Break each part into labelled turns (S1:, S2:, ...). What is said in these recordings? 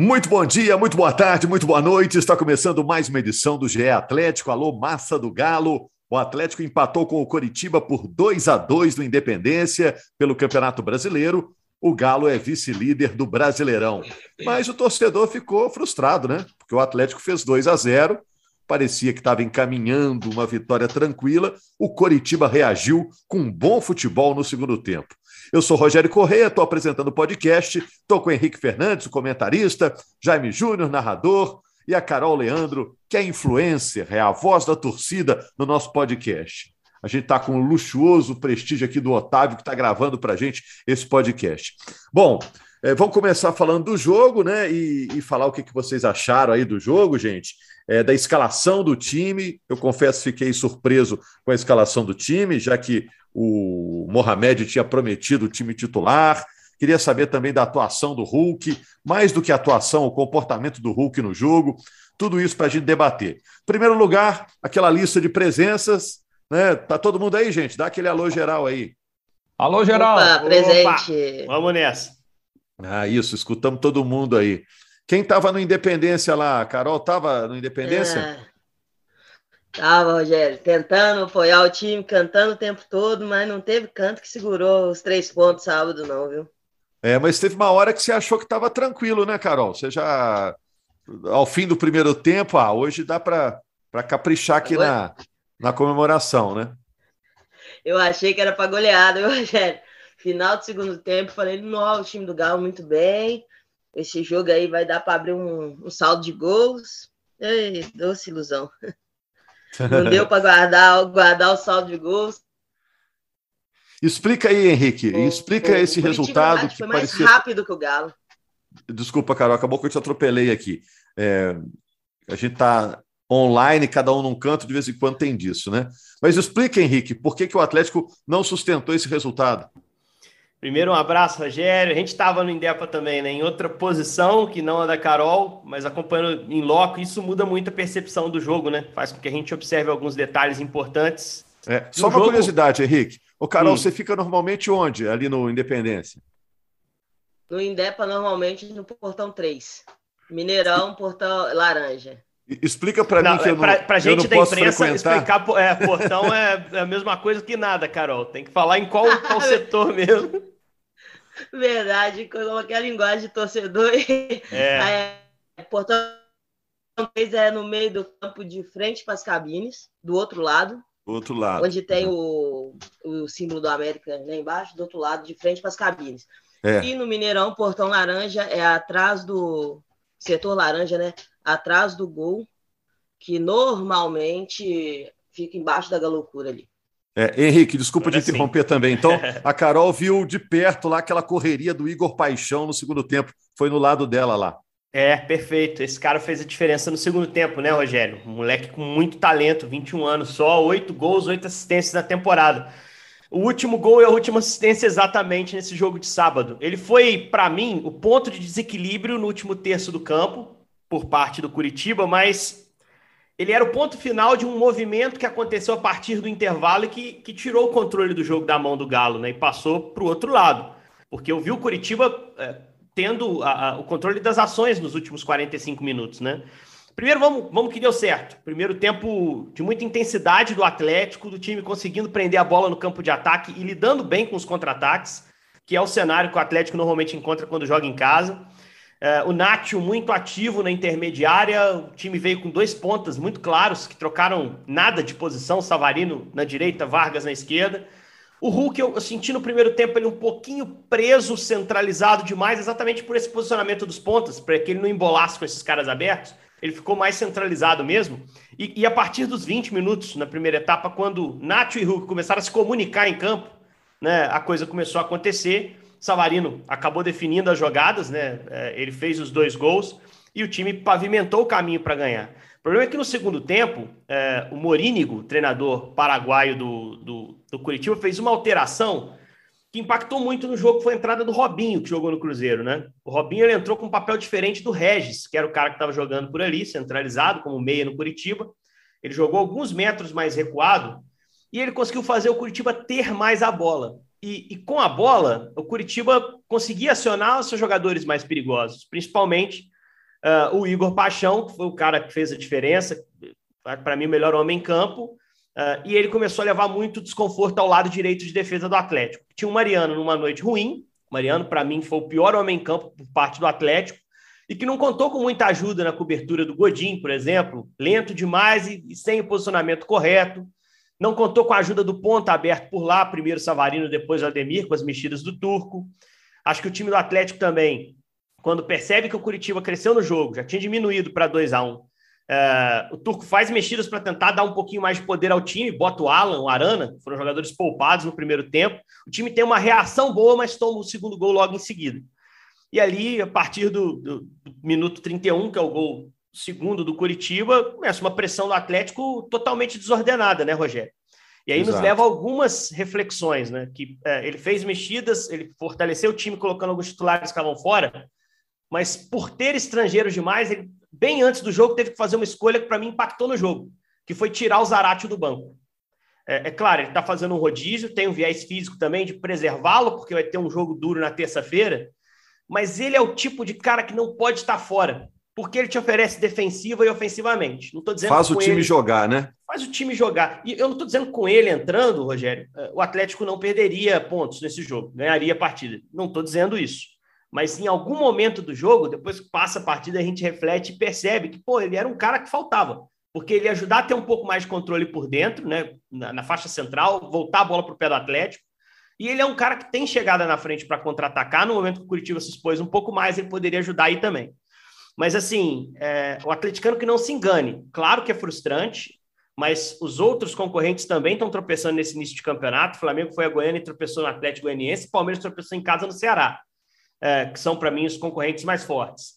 S1: Muito bom dia, muito boa tarde, muito boa noite. Está começando mais uma edição do GE Atlético. Alô, massa do Galo. O Atlético empatou com o Coritiba por 2 a 2 no Independência pelo Campeonato Brasileiro. O Galo é vice-líder do Brasileirão. Mas o torcedor ficou frustrado, né? Porque o Atlético fez 2 a 0 parecia que estava encaminhando uma vitória tranquila. O Coritiba reagiu com um bom futebol no segundo tempo. Eu sou Rogério Correia, estou apresentando o podcast, estou com o Henrique Fernandes, o comentarista, Jaime Júnior, narrador, e a Carol Leandro, que é influencer, é a voz da torcida no nosso podcast. A gente está com o luxuoso prestígio aqui do Otávio, que está gravando para a gente esse podcast. Bom, é, vamos começar falando do jogo, né? E, e falar o que, que vocês acharam aí do jogo, gente. É, da escalação do time. Eu confesso, fiquei surpreso com a escalação do time, já que o Mohamed tinha prometido o time titular. Queria saber também da atuação do Hulk, mais do que a atuação, o comportamento do Hulk no jogo. Tudo isso para a gente debater. Em primeiro lugar, aquela lista de presenças. Né? Tá todo mundo aí, gente? Dá aquele alô geral aí.
S2: Alô, geral. Opa,
S3: presente.
S2: Opa. Vamos nessa.
S1: Ah, isso, escutamos todo mundo aí. Quem estava no Independência lá? A Carol estava no Independência? É.
S3: Tava, Rogério, tentando apoiar o time, cantando o tempo todo, mas não teve canto que segurou os três pontos sábado, não, viu?
S1: É, mas teve uma hora que você achou que estava tranquilo, né, Carol? Você já, ao fim do primeiro tempo, ah, hoje dá para caprichar aqui na, na comemoração, né?
S3: Eu achei que era para goleada, viu, Rogério? Final do segundo tempo, falei, não, o time do Galo muito bem. Esse jogo aí vai dar para abrir um, um saldo de gols. Ei, doce ilusão. Não deu para guardar, guardar o saldo de gols.
S1: Explica aí, Henrique. Explica esse resultado que
S3: foi mais parecia... rápido que o Galo.
S1: Desculpa, Carol, acabou que eu te atropelei aqui. É, a gente está online, cada um num canto, de vez em quando tem disso, né? Mas explica, Henrique, por que, que o Atlético não sustentou esse resultado?
S2: Primeiro, um abraço, Rogério. A gente estava no Indepa também, né? Em outra posição que não a da Carol, mas acompanhando em loco, isso muda muito a percepção do jogo, né? Faz com que a gente observe alguns detalhes importantes.
S1: É, só uma jogo... curiosidade, Henrique. O Carol, hum. você fica normalmente onde? Ali no Independência?
S3: No Indepa, normalmente no portão 3. Mineirão, portão laranja.
S1: Explica para mim que eu não, pra,
S2: pra gente da imprensa explicar é, portão é, é, a mesma coisa que nada, Carol. Tem que falar em qual, qual setor mesmo.
S3: Verdade, coloquei a linguagem de torcedor. É. é portão 3 é no meio do campo de frente para as cabines, do outro lado.
S1: Do outro lado.
S3: Onde tem o, o símbolo do América lá embaixo, do outro lado, de frente para as cabines. É. E no Mineirão, portão laranja é atrás do setor laranja, né? atrás do gol, que normalmente fica embaixo da galocura ali.
S1: É, Henrique, desculpa Agora te interromper sim. também. Então, a Carol viu de perto lá aquela correria do Igor Paixão no segundo tempo. Foi no lado dela lá.
S2: É, perfeito. Esse cara fez a diferença no segundo tempo, né, Rogério? Um moleque com muito talento, 21 anos só, oito gols, oito assistências na temporada. O último gol e a última assistência exatamente nesse jogo de sábado. Ele foi, para mim, o ponto de desequilíbrio no último terço do campo, por parte do Curitiba, mas ele era o ponto final de um movimento que aconteceu a partir do intervalo e que, que tirou o controle do jogo da mão do Galo, né? E passou para o outro lado. Porque eu vi o Curitiba é, tendo a, a, o controle das ações nos últimos 45 minutos, né? Primeiro, vamos, vamos que deu certo. Primeiro tempo de muita intensidade do Atlético, do time conseguindo prender a bola no campo de ataque e lidando bem com os contra-ataques, que é o cenário que o Atlético normalmente encontra quando joga em casa. Uh, o Nacho muito ativo na intermediária, o time veio com dois pontas muito claros, que trocaram nada de posição, Savarino na direita, Vargas na esquerda. O Hulk, eu, eu senti no primeiro tempo ele um pouquinho preso, centralizado demais, exatamente por esse posicionamento dos pontas, para que ele não embolasse com esses caras abertos. Ele ficou mais centralizado mesmo. E, e a partir dos 20 minutos, na primeira etapa, quando Nacho e Hulk começaram a se comunicar em campo, né, a coisa começou a acontecer. Savarino acabou definindo as jogadas, né? É, ele fez os dois gols e o time pavimentou o caminho para ganhar. O problema é que no segundo tempo, é, o Morínigo, treinador paraguaio do, do, do Curitiba, fez uma alteração que impactou muito no jogo, foi a entrada do Robinho, que jogou no Cruzeiro, né? O Robinho ele entrou com um papel diferente do Regis, que era o cara que estava jogando por ali, centralizado, como meia no Curitiba. Ele jogou alguns metros mais recuado e ele conseguiu fazer o Curitiba ter mais a bola. E, e, com a bola, o Curitiba conseguia acionar os seus jogadores mais perigosos, principalmente Uh, o Igor Paixão, que foi o cara que fez a diferença, para mim, o melhor homem em campo. Uh, e ele começou a levar muito desconforto ao lado direito de defesa do Atlético. Tinha o Mariano numa noite ruim. Mariano, para mim, foi o pior homem em campo por parte do Atlético. E que não contou com muita ajuda na cobertura do Godin, por exemplo. Lento demais e, e sem o posicionamento correto. Não contou com a ajuda do ponta aberto por lá, primeiro Savarino, depois Ademir, com as mexidas do Turco. Acho que o time do Atlético também quando percebe que o Curitiba cresceu no jogo, já tinha diminuído para 2 a 1 um, Uh, o Turco faz mexidas para tentar dar um pouquinho mais de poder ao time, bota o Alan, o Arana, que foram jogadores poupados no primeiro tempo. O time tem uma reação boa, mas toma o segundo gol logo em seguida. E ali, a partir do, do, do minuto 31, que é o gol segundo do Curitiba, começa uma pressão do Atlético totalmente desordenada, né, Rogério? E aí Exato. nos leva a algumas reflexões, né? Que é, ele fez mexidas, ele fortaleceu o time colocando alguns titulares que estavam fora, mas por ter estrangeiros demais, ele, bem antes do jogo, teve que fazer uma escolha que para mim impactou no jogo, que foi tirar o Zarate do banco. É, é claro, ele está fazendo um rodízio, tem um viés físico também de preservá-lo, porque vai ter um jogo duro na terça-feira, mas ele é o tipo de cara que não pode estar fora, porque ele te oferece defensiva e ofensivamente. Não tô dizendo
S1: Faz o time ele... jogar, né?
S2: Faz o time jogar. E eu não estou dizendo que com ele entrando, Rogério, é, o Atlético não perderia pontos nesse jogo, ganharia a partida. Não estou dizendo isso. Mas em algum momento do jogo, depois que passa a partida, a gente reflete e percebe que, pô, ele era um cara que faltava. Porque ele ia ajudar a ter um pouco mais de controle por dentro, né? Na, na faixa central, voltar a bola para o pé do Atlético. E ele é um cara que tem chegada na frente para contra-atacar. No momento que o Curitiba se expôs um pouco mais, ele poderia ajudar aí também. Mas assim, é, o atleticano que não se engane. Claro que é frustrante, mas os outros concorrentes também estão tropeçando nesse início de campeonato. O Flamengo foi a Goiânia e tropeçou no Atlético Goianiense. O Palmeiras tropeçou em casa no Ceará é, que são para mim os concorrentes mais fortes.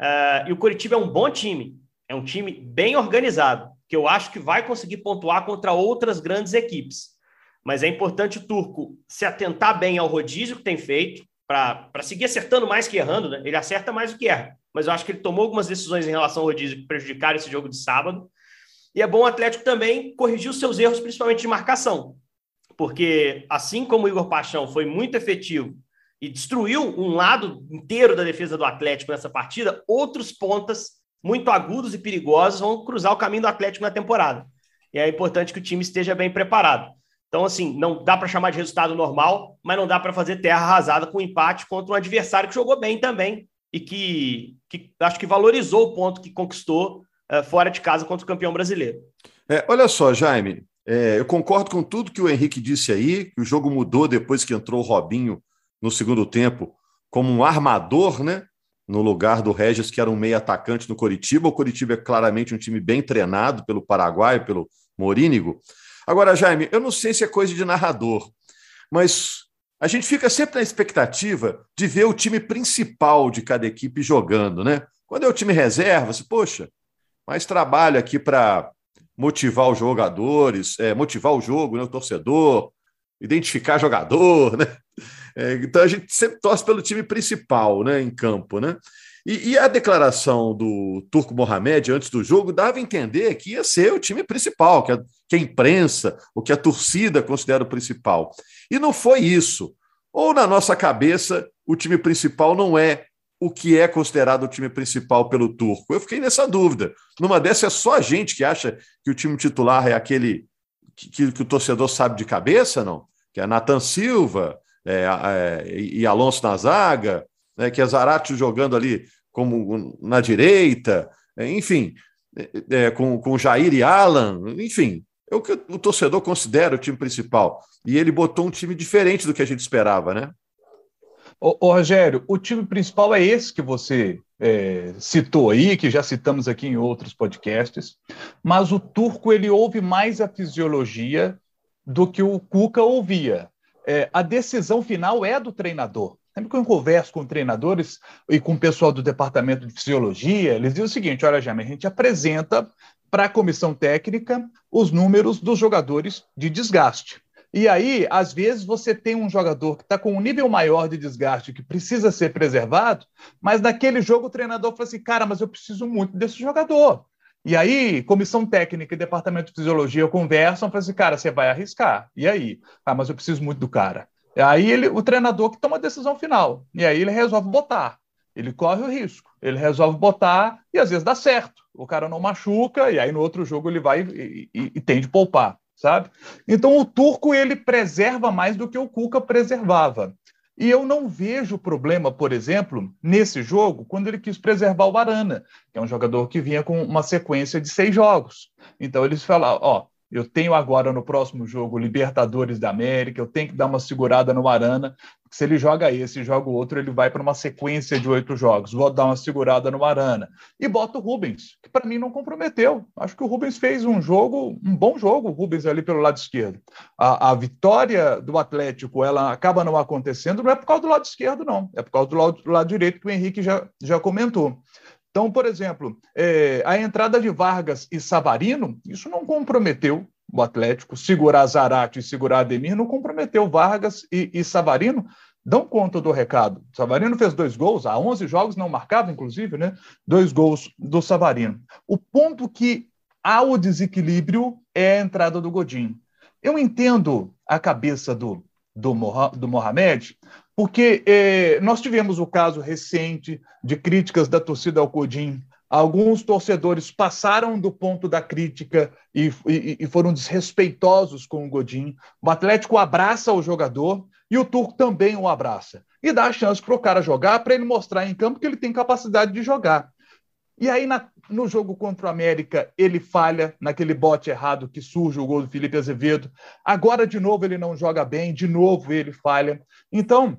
S2: É, e o Curitiba é um bom time, é um time bem organizado, que eu acho que vai conseguir pontuar contra outras grandes equipes. Mas é importante o Turco se atentar bem ao rodízio que tem feito, para seguir acertando mais que errando, né? Ele acerta mais do que erra. Mas eu acho que ele tomou algumas decisões em relação ao rodízio que prejudicaram esse jogo de sábado. E é bom o Atlético também corrigir os seus erros, principalmente de marcação. Porque, assim como o Igor Paixão foi muito efetivo e destruiu um lado inteiro da defesa do Atlético nessa partida, outros pontas muito agudos e perigosos vão cruzar o caminho do Atlético na temporada. E é importante que o time esteja bem preparado. Então, assim, não dá para chamar de resultado normal, mas não dá para fazer terra arrasada com empate contra um adversário que jogou bem também e que, que acho que valorizou o ponto que conquistou uh, fora de casa contra o campeão brasileiro.
S1: É, olha só, Jaime, é, eu concordo com tudo que o Henrique disse aí, que o jogo mudou depois que entrou o Robinho no segundo tempo como um armador, né? No lugar do Regis, que era um meio atacante no Coritiba. O Coritiba é claramente um time bem treinado pelo Paraguai, pelo Morínigo. Agora, Jaime, eu não sei se é coisa de narrador, mas a gente fica sempre na expectativa de ver o time principal de cada equipe jogando, né? Quando é o time reserva, você, poxa, mais trabalho aqui para motivar os jogadores, é, motivar o jogo, né, o torcedor, identificar jogador, né? É, então a gente sempre torce pelo time principal, né, em campo, né? E, e, a declaração do Turco Mohamed antes do jogo dava a entender que ia ser o time principal, que a, que a imprensa, o que a torcida considera o principal. E não foi isso. Ou na nossa cabeça o time principal não é o que é considerado o time principal pelo Turco. Eu fiquei nessa dúvida. Numa dessas é só a gente que acha que o time titular é aquele que, que, que o torcedor sabe de cabeça, não? Que é Nathan Silva e Alonso na zaga, né, que é Zarate jogando ali como na direita, é, enfim, é, é, com, com Jair e Alan, enfim, é o que o torcedor considera o time principal. E ele botou um time diferente do que a gente esperava, né?
S4: Ô, ô Rogério, o time principal é esse que você é, citou aí, que já citamos aqui em outros podcasts, mas o turco ele ouve mais a fisiologia do que o Cuca ouvia. É, a decisão final é do treinador. Sempre que eu converso com treinadores e com o pessoal do departamento de fisiologia, eles dizem o seguinte: olha, Jaime, a gente apresenta para a comissão técnica os números dos jogadores de desgaste. E aí, às vezes, você tem um jogador que está com um nível maior de desgaste que precisa ser preservado, mas naquele jogo o treinador fala assim: cara, mas eu preciso muito desse jogador. E aí, comissão técnica e departamento de fisiologia conversam, falam assim, cara, você vai arriscar. E aí? Ah, mas eu preciso muito do cara. E aí ele, o treinador que toma a decisão final. E aí ele resolve botar. Ele corre o risco. Ele resolve botar e às vezes dá certo. O cara não machuca e aí no outro jogo ele vai e, e, e tem de poupar, sabe? Então o turco ele preserva mais do que o Cuca preservava. E eu não vejo problema, por exemplo, nesse jogo, quando ele quis preservar o Arana, que é um jogador que vinha com uma sequência de seis jogos. Então eles falaram, ó, eu tenho agora no próximo jogo Libertadores da América, eu tenho que dar uma segurada no Arana, se ele joga esse e joga o outro, ele vai para uma sequência de oito jogos. Vou dar uma segurada no Arana. E bota o Rubens, que para mim não comprometeu. Acho que o Rubens fez um jogo, um bom jogo, o Rubens ali pelo lado esquerdo. A, a vitória do Atlético, ela acaba não acontecendo, não é por causa do lado esquerdo, não. É por causa do lado, do lado direito que o Henrique já, já comentou. Então, por exemplo, é, a entrada de Vargas e Savarino, isso não comprometeu o Atlético. Segurar Zarate e segurar Ademir não comprometeu Vargas e, e Savarino. Dão conta do recado. Savarino fez dois gols, há 11 jogos não marcava, inclusive, né? Dois gols do Savarino. O ponto que há o desequilíbrio é a entrada do Godinho. Eu entendo a cabeça do, do, do Mohamed, porque eh, nós tivemos o caso recente de críticas da torcida ao Codim. Alguns torcedores passaram do ponto da crítica e, e, e, foram desrespeitosos com o Godin. O Atlético abraça o jogador e o Turco também o abraça. E dá a chance para o cara jogar, para ele mostrar em campo que ele tem capacidade de jogar. E aí, na, no jogo contra o América, ele falha naquele bote errado que surge o gol do Felipe Azevedo. Agora, de novo, ele não joga bem, de novo ele falha. Então,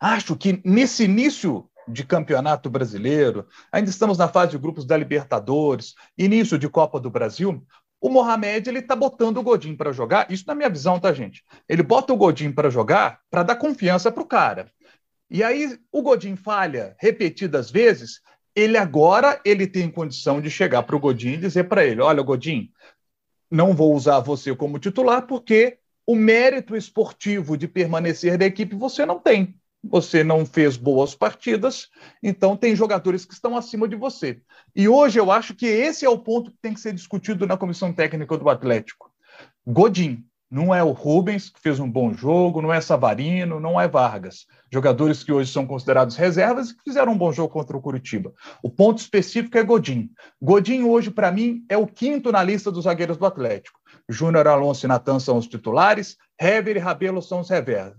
S4: acho que nesse início de campeonato brasileiro, ainda estamos na fase de grupos da Libertadores, início de Copa do Brasil, o Mohamed ele está botando o Godin para jogar. Isso na minha visão, tá, gente? Ele bota o Godin para jogar para dar confiança para o cara. E aí o Godin falha repetidas vezes. Ele agora ele tem condição de chegar para o Godin e dizer para ele: Olha, Godin, não vou usar você como titular porque o mérito esportivo de permanecer da equipe você não tem você não fez boas partidas, então tem jogadores que estão acima de você. E hoje eu acho que esse é o ponto que tem que ser discutido na comissão técnica do Atlético. Godin, não é o Rubens, que fez um bom jogo, não é Savarino, não é Vargas. Jogadores que hoje são considerados reservas e que fizeram um bom jogo contra o Curitiba. O ponto específico é Godin. Godin, hoje, para mim, é o quinto na lista dos zagueiros do Atlético. Júnior Alonso e Natan são os titulares, Hever e Rabelo são os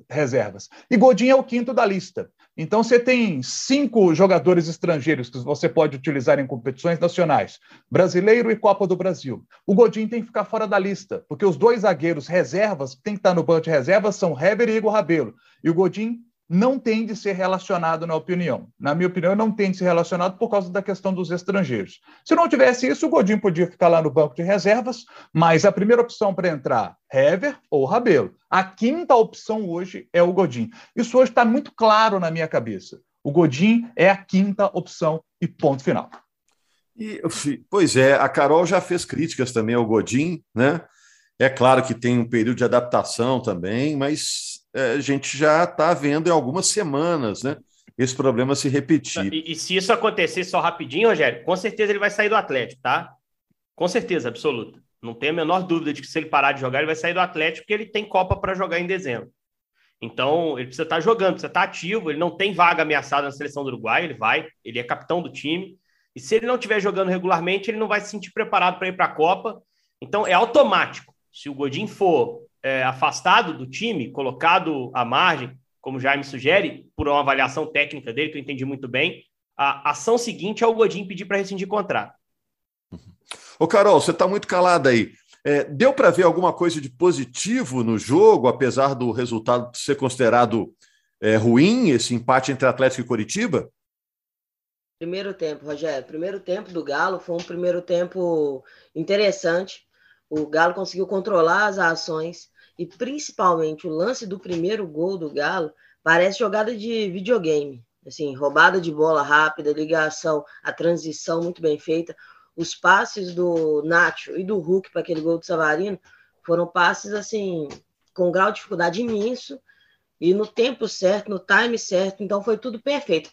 S4: reservas. E Godin é o quinto da lista. Então você tem cinco jogadores estrangeiros que você pode utilizar em competições nacionais, brasileiro e Copa do Brasil. O Godin tem que ficar fora da lista, porque os dois zagueiros reservas que tem que estar no banco de reservas são Hever e Igor Rabelo. E o Godin não tem de ser relacionado, na opinião. Na minha opinião, não tem de ser relacionado por causa da questão dos estrangeiros. Se não tivesse isso, o Godinho podia ficar lá no banco de reservas, mas a primeira opção para entrar, Hever ou Rabelo. A quinta opção hoje é o Godinho. Isso hoje está muito claro na minha cabeça. O Godinho é a quinta opção e ponto final.
S1: E, pois é, a Carol já fez críticas também ao Godin, né? É claro que tem um período de adaptação também, mas é, a gente já está vendo em algumas semanas, né? Esse problema se repetir.
S2: E, e, se isso acontecer só rapidinho, Rogério, com certeza ele vai sair do Atlético, tá? Com certeza, absoluta. Não tem a menor dúvida de que se ele parar de jogar, ele vai sair do Atlético, porque ele tem Copa para jogar em dezembro. Então, ele precisa estar tá jogando, precisa estar tá ativo. Ele não tem vaga ameaçada na seleção do Uruguai, ele vai, ele é capitão do time. E se ele não estiver jogando regularmente, ele não vai se sentir preparado para ir para a Copa. Então, é automático. Se o Godin for é, afastado do time, colocado à margem, como o Jaime sugere, por uma avaliação técnica dele, que eu entendi muito bem, a ação seguinte é o Godin pedir para rescindir contrato.
S1: Ô, Carol, você está muito calada aí. É, deu para ver alguma coisa de positivo no jogo, apesar do resultado ser considerado é, ruim, esse empate entre Atlético e Coritiba?
S3: Primeiro tempo, Rogério. Primeiro tempo do Galo foi um primeiro tempo interessante. O Galo conseguiu controlar as ações, e principalmente o lance do primeiro gol do Galo parece jogada de videogame. Assim, roubada de bola rápida, ligação, a transição muito bem feita. Os passes do Nacho e do Hulk para aquele gol do Savarino foram passes assim com grau de dificuldade imenso e no tempo certo, no time certo, então foi tudo perfeito.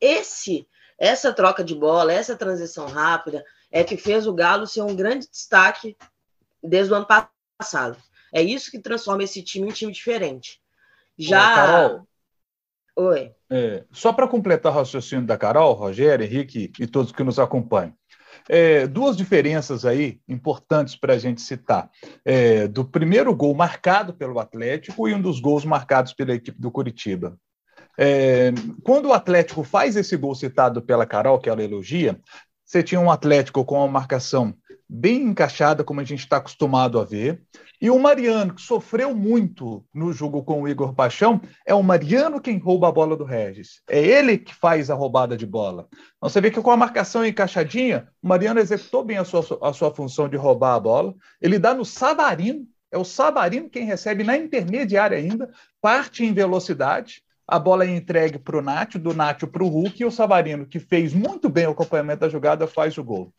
S3: Esse essa troca de bola, essa transição rápida é que fez o Galo ser um grande destaque desde o ano passado. É isso que transforma esse time em um time diferente. Já.
S4: Carol,
S3: Oi.
S4: É, só para completar o raciocínio da Carol, Rogério, Henrique e todos que nos acompanham. É, duas diferenças aí importantes para a gente citar. É, do primeiro gol marcado pelo Atlético e um dos gols marcados pela equipe do Curitiba. É, quando o Atlético faz esse gol citado pela Carol, que ela elogia, você tinha um Atlético com uma marcação bem encaixada, como a gente está acostumado a ver. E o Mariano, que sofreu muito no jogo com o Igor Paixão, é o Mariano quem rouba a bola do Regis. É ele que faz a roubada de bola. Então, você vê que com a marcação encaixadinha, o Mariano executou bem a sua, a sua função de roubar a bola. Ele dá no Savarino, é o Savarino quem recebe na intermediária ainda, parte em velocidade. A bola é entregue para o Nátio, do Nátio para o Hulk, e o Savarino, que fez muito bem o acompanhamento da jogada, faz o gol.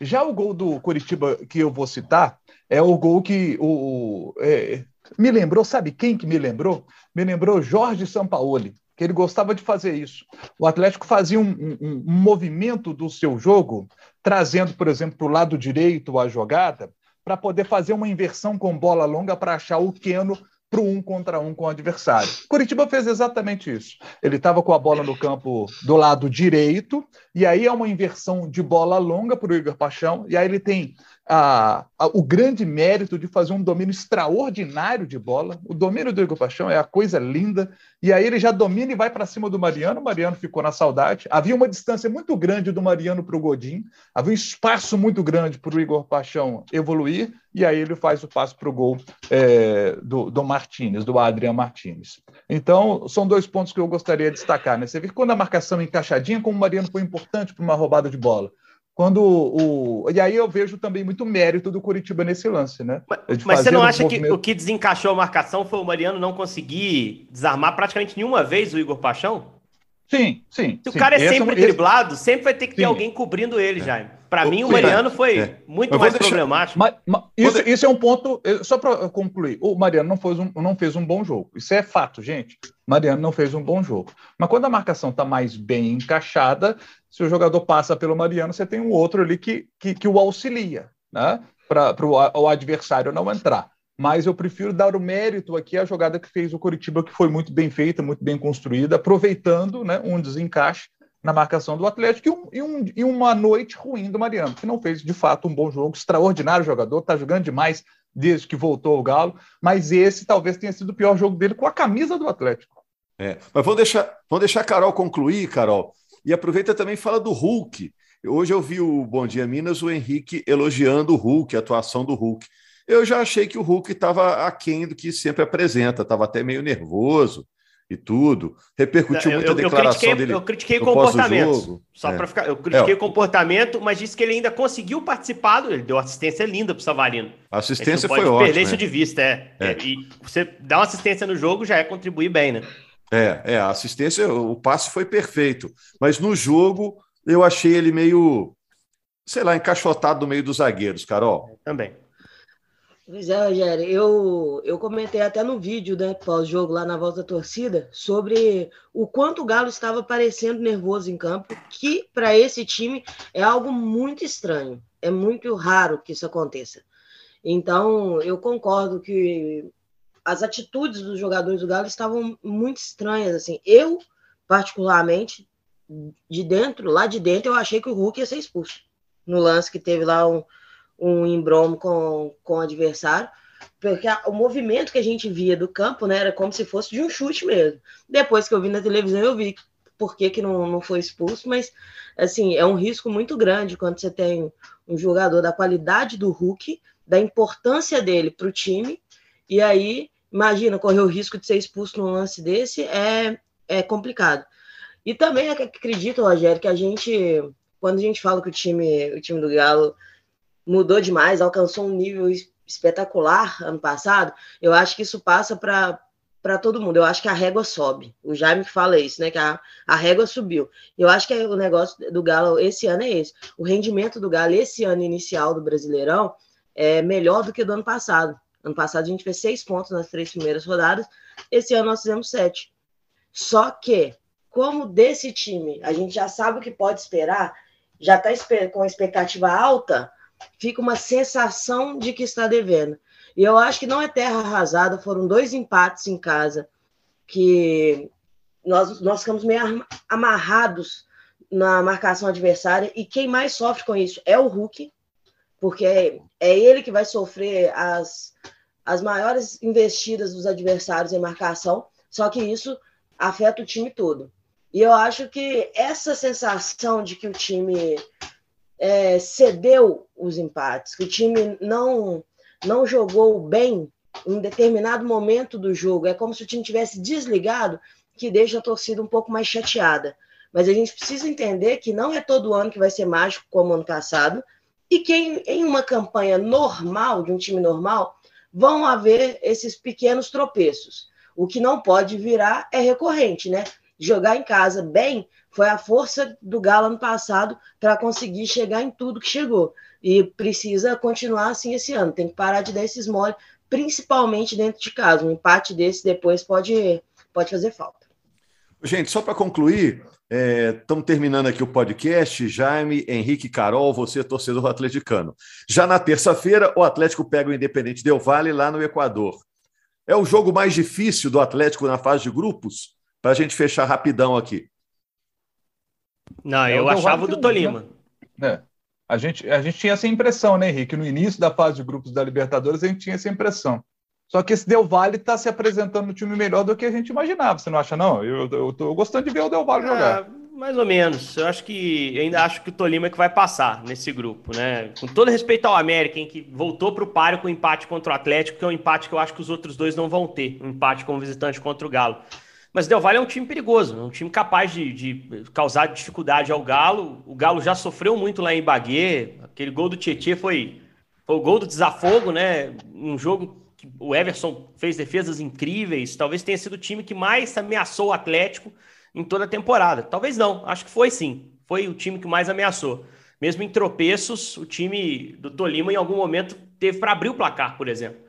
S4: Já o gol do Curitiba que eu vou citar é o gol que o, é, me lembrou, sabe quem que me lembrou? Me lembrou Jorge Sampaoli, que ele gostava de fazer isso. O Atlético fazia um, um, um movimento do seu jogo, trazendo, por exemplo, para o lado direito a jogada, para poder fazer uma inversão com bola longa para achar o Keno para um contra um com o adversário. Curitiba fez exatamente isso. Ele estava com a bola no campo do lado direito, e aí é uma inversão de bola longa para o Igor Paixão, e aí ele tem a, a, o grande mérito de fazer um domínio extraordinário de bola. O domínio do Igor Paixão é a coisa linda. E aí ele já domina e vai para cima do Mariano. O Mariano ficou na saudade. Havia uma distância muito grande do Mariano para o Godin. Havia um espaço muito grande para o Igor Paixão evoluir. E aí ele faz o passo para o gol é, do, do Martinez, do Adriano Martinez. Então, são dois pontos que eu gostaria de destacar. Né? Você vê quando a marcação é encaixadinha, como o Mariano foi importante para uma roubada de bola. Quando o. E aí eu vejo também muito mérito do Curitiba nesse lance, né?
S2: Mas, mas você não acha movimento... que o que desencaixou a marcação foi o Mariano não conseguir desarmar praticamente nenhuma vez o Igor Paixão?
S4: Sim, sim.
S2: Se
S4: sim.
S2: o cara é esse sempre é driblado, esse... sempre vai ter que ter sim. alguém cobrindo ele, é. Jaime. Para mim, o Mariano foi é. muito mais deixar... problemático.
S4: Mas, mas isso, isso, é um ponto, só para concluir, o Mariano não fez, um, não fez um bom jogo. Isso é fato, gente. Mariano não fez um bom jogo. Mas quando a marcação está mais bem encaixada, se o jogador passa pelo Mariano, você tem um outro ali que, que, que o auxilia, né? Para o adversário não entrar. Mas eu prefiro dar o mérito aqui à jogada que fez o Curitiba, que foi muito bem feita, muito bem construída, aproveitando né, um desencaixe na marcação do Atlético e, um, e, um, e, uma noite ruim do Mariano, que não fez de fato um bom jogo, extraordinário jogador, está jogando demais desde que voltou ao Galo, mas esse talvez tenha sido o pior jogo dele com a camisa do Atlético.
S1: É, mas vamos deixar, vamos deixar a Carol concluir, Carol, e aproveita também fala do Hulk. Hoje eu vi o Bom Dia Minas, o Henrique elogiando o Hulk, a atuação do Hulk. Eu já achei que o Hulk estava aquém do que sempre apresenta, estava até meio nervoso e tudo. Repercutiu muito eu, a declaração
S2: eu critiquei,
S1: dele.
S2: Eu critiquei o comportamento. Só é. para ficar. Eu critiquei é. o comportamento, mas disse que ele ainda conseguiu participar. Ele deu assistência linda para o Savarino.
S1: A assistência foi ótima.
S2: perder isso de vista, é. é. E você dar uma assistência no jogo já é contribuir bem, né?
S1: É, é, a assistência, o passe foi perfeito. Mas no jogo, eu achei ele meio, sei lá, encaixotado no meio dos zagueiros, Carol.
S2: Também.
S3: Pois é, Rogério, eu, eu comentei até no vídeo, né, pós-jogo lá na volta da torcida, sobre o quanto o Galo estava parecendo nervoso em campo, que para esse time é algo muito estranho. É muito raro que isso aconteça. Então, eu concordo que as atitudes dos jogadores do Galo estavam muito estranhas. Assim, eu, particularmente, de dentro, lá de dentro, eu achei que o Hulk ia ser expulso. No lance que teve lá um, um embromo com, com o adversário, porque a, o movimento que a gente via do campo né, era como se fosse de um chute mesmo. Depois que eu vi na televisão, eu vi por que, que não, não foi expulso, mas assim, é um risco muito grande quando você tem um jogador da qualidade do Hulk, da importância dele para o time, e aí, imagina, correr o risco de ser expulso num lance desse é, é complicado. E também acredito, Rogério, que a gente, quando a gente fala que o time, o time do Galo mudou demais, alcançou um nível espetacular ano passado, eu acho que isso passa para para todo mundo. Eu acho que a régua sobe. O Jaime fala isso, né? Que a, a régua subiu. Eu acho que o negócio do Galo esse ano é esse. O rendimento do Galo esse ano inicial do Brasileirão é melhor do que do ano passado. Ano passado a gente fez seis pontos nas três primeiras rodadas. Esse ano nós fizemos sete. Só que, como desse time a gente já sabe o que pode esperar, já está com expectativa alta, fica uma sensação de que está devendo. E eu acho que não é terra arrasada, foram dois empates em casa que nós, nós ficamos meio amarrados na marcação adversária, e quem mais sofre com isso é o Hulk, porque é, é ele que vai sofrer as, as maiores investidas dos adversários em marcação, só que isso afeta o time todo. E eu acho que essa sensação de que o time é, cedeu os empates, que o time não, não jogou bem em determinado momento do jogo, é como se o time tivesse desligado, que deixa a torcida um pouco mais chateada. Mas a gente precisa entender que não é todo ano que vai ser mágico como ano passado, e que em, em uma campanha normal, de um time normal, vão haver esses pequenos tropeços. O que não pode virar é recorrente, né? Jogar em casa bem foi a força do Galo ano passado para conseguir chegar em tudo que chegou. E precisa continuar assim esse ano. Tem que parar de dar esses mole, principalmente dentro de casa. Um empate desse depois pode, pode fazer falta.
S1: Gente, só para concluir, Estamos é, terminando aqui o podcast. Jaime, Henrique Carol, você é torcedor atleticano. Já na terça-feira, o Atlético pega o Independente Del Vale lá no Equador. É o jogo mais difícil do Atlético na fase de grupos? Para a gente fechar rapidão aqui.
S2: Não, é eu achava o do Tolima.
S4: Né? É. A, gente, a gente tinha essa impressão, né, Henrique? No início da fase de grupos da Libertadores, a gente tinha essa impressão. Só que esse Del Valle está se apresentando no time melhor do que a gente imaginava. Você não acha, não? Eu, eu tô gostando de ver o Del Valle ah, jogar.
S2: Mais ou menos. Eu acho que ainda acho que o Tolima é que vai passar nesse grupo, né? Com todo respeito ao América, em que voltou para o páreo com o empate contra o Atlético, que é um empate que eu acho que os outros dois não vão ter, um empate como visitante contra o Galo. Mas Del Valle é um time perigoso, é um time capaz de, de, causar dificuldade ao Galo. O Galo já sofreu muito lá em Bagué. Aquele gol do Tietchan foi, foi o gol do desafogo, né? Um jogo o Everson fez defesas incríveis, talvez tenha sido o time que mais ameaçou o Atlético em toda a temporada. Talvez não, acho que foi sim. Foi o time que mais ameaçou. Mesmo em tropeços, o time do Tolima em algum momento teve para abrir o placar, por exemplo.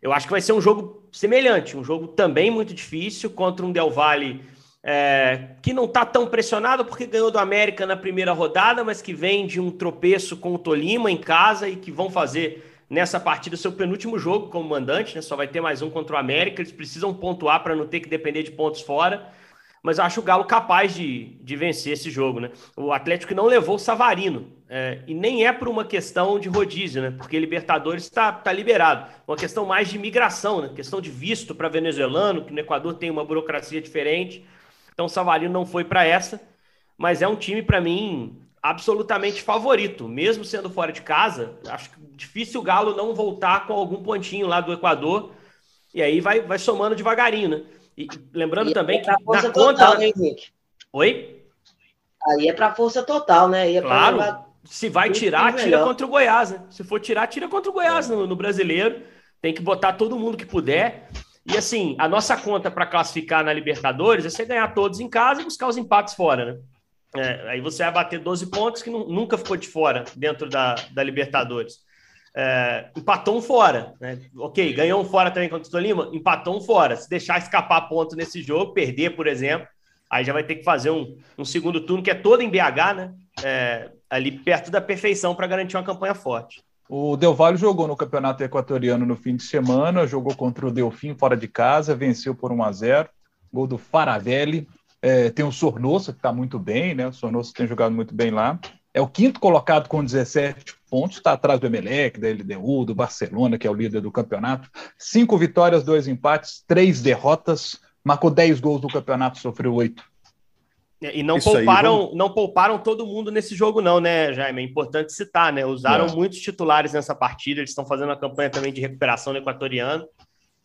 S2: Eu acho que vai ser um jogo semelhante, um jogo também muito difícil contra um Del Valle é, que não está tão pressionado porque ganhou do América na primeira rodada, mas que vem de um tropeço com o Tolima em casa e que vão fazer nessa partida seu penúltimo jogo como mandante, né? Só vai ter mais um contra o América. Eles precisam pontuar para não ter que depender de pontos fora. Mas eu acho o Galo capaz de, de vencer esse jogo, né? O Atlético não levou o Savarino. É, e nem é por uma questão de rodízio, né? Porque Libertadores está tá liberado. Uma questão mais de migração, né? Questão de visto para venezuelano, que no Equador tem uma burocracia diferente. Então o Savarino não foi para essa. Mas é um time, para mim, absolutamente favorito, mesmo sendo fora de casa. Acho difícil o Galo não voltar com algum pontinho lá do Equador. E aí vai, vai somando devagarinho, né? E lembrando e também é que na
S3: total,
S2: conta.
S3: Né, Henrique?
S2: Oi?
S3: Aí é para força total, né?
S2: É claro. Se vai tirar, tira contra o Goiás, né? Se for tirar, tira contra o Goiás é. no, no brasileiro. Tem que botar todo mundo que puder. E assim, a nossa conta para classificar na Libertadores é você ganhar todos em casa e buscar os empates fora, né? É, aí você vai bater 12 pontos que nunca ficou de fora dentro da, da Libertadores. É, empatou um fora, né? Ok, ganhou um fora também contra o Tolima, empatou um fora. Se deixar escapar ponto nesse jogo, perder, por exemplo, aí já vai ter que fazer um, um segundo turno que é todo em BH, né? É, ali perto da perfeição para garantir uma campanha forte.
S4: O Del Valle jogou no Campeonato Equatoriano no fim de semana, jogou contra o Delfim fora de casa, venceu por 1 a 0 gol do Faravelli. É, tem o Sornosa, que está muito bem, né? O Sornosa tem jogado muito bem lá. É o quinto colocado com 17 pontos, está atrás do Emelec, da LDU, do Barcelona, que é o líder do campeonato. Cinco vitórias, dois empates, três derrotas. Marcou 10 gols no campeonato, sofreu oito.
S2: É, e não pouparam, aí, vamos... não pouparam todo mundo nesse jogo, não, né, Jaime? É importante citar, né? Usaram é. muitos titulares nessa partida, eles estão fazendo uma campanha também de recuperação no equatoriano.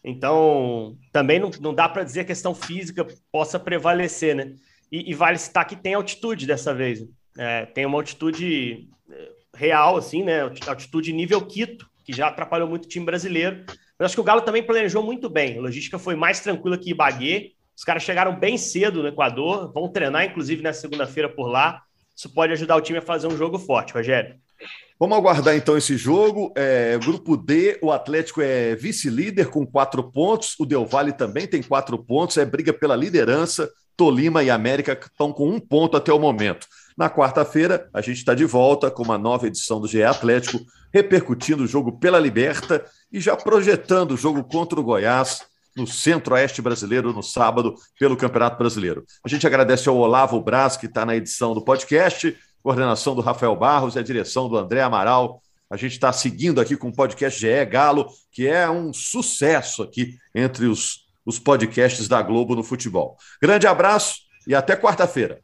S2: Então, também não, não dá para dizer que a questão física possa prevalecer, né? E, e, vale citar que tem altitude dessa vez. É, tem uma altitude é, real, assim, né? Altitude nível Quito, que já atrapalhou muito o time brasileiro. Mas acho que o Galo também planejou muito bem. A logística foi mais tranquila que Ibagué. Os caras chegaram bem cedo no Equador, vão treinar, inclusive, na segunda-feira por lá. Isso pode ajudar o time a fazer um jogo forte, Rogério.
S1: Vamos aguardar então esse jogo. É, grupo D, o Atlético é vice-líder com quatro pontos. O Del Valle também tem quatro pontos. É briga pela liderança. Tolima e América estão com um ponto até o momento. Na quarta-feira, a gente está de volta com uma nova edição do GE Atlético, repercutindo o jogo pela Liberta e já projetando o jogo contra o Goiás, no Centro-Oeste brasileiro no sábado pelo Campeonato Brasileiro. A gente agradece ao Olavo Braz, que está na edição do podcast, coordenação do Rafael Barros e a direção do André Amaral. A gente está seguindo aqui com o podcast GE Galo, que é um sucesso aqui entre os, os podcasts da Globo no futebol. Grande abraço e até quarta-feira.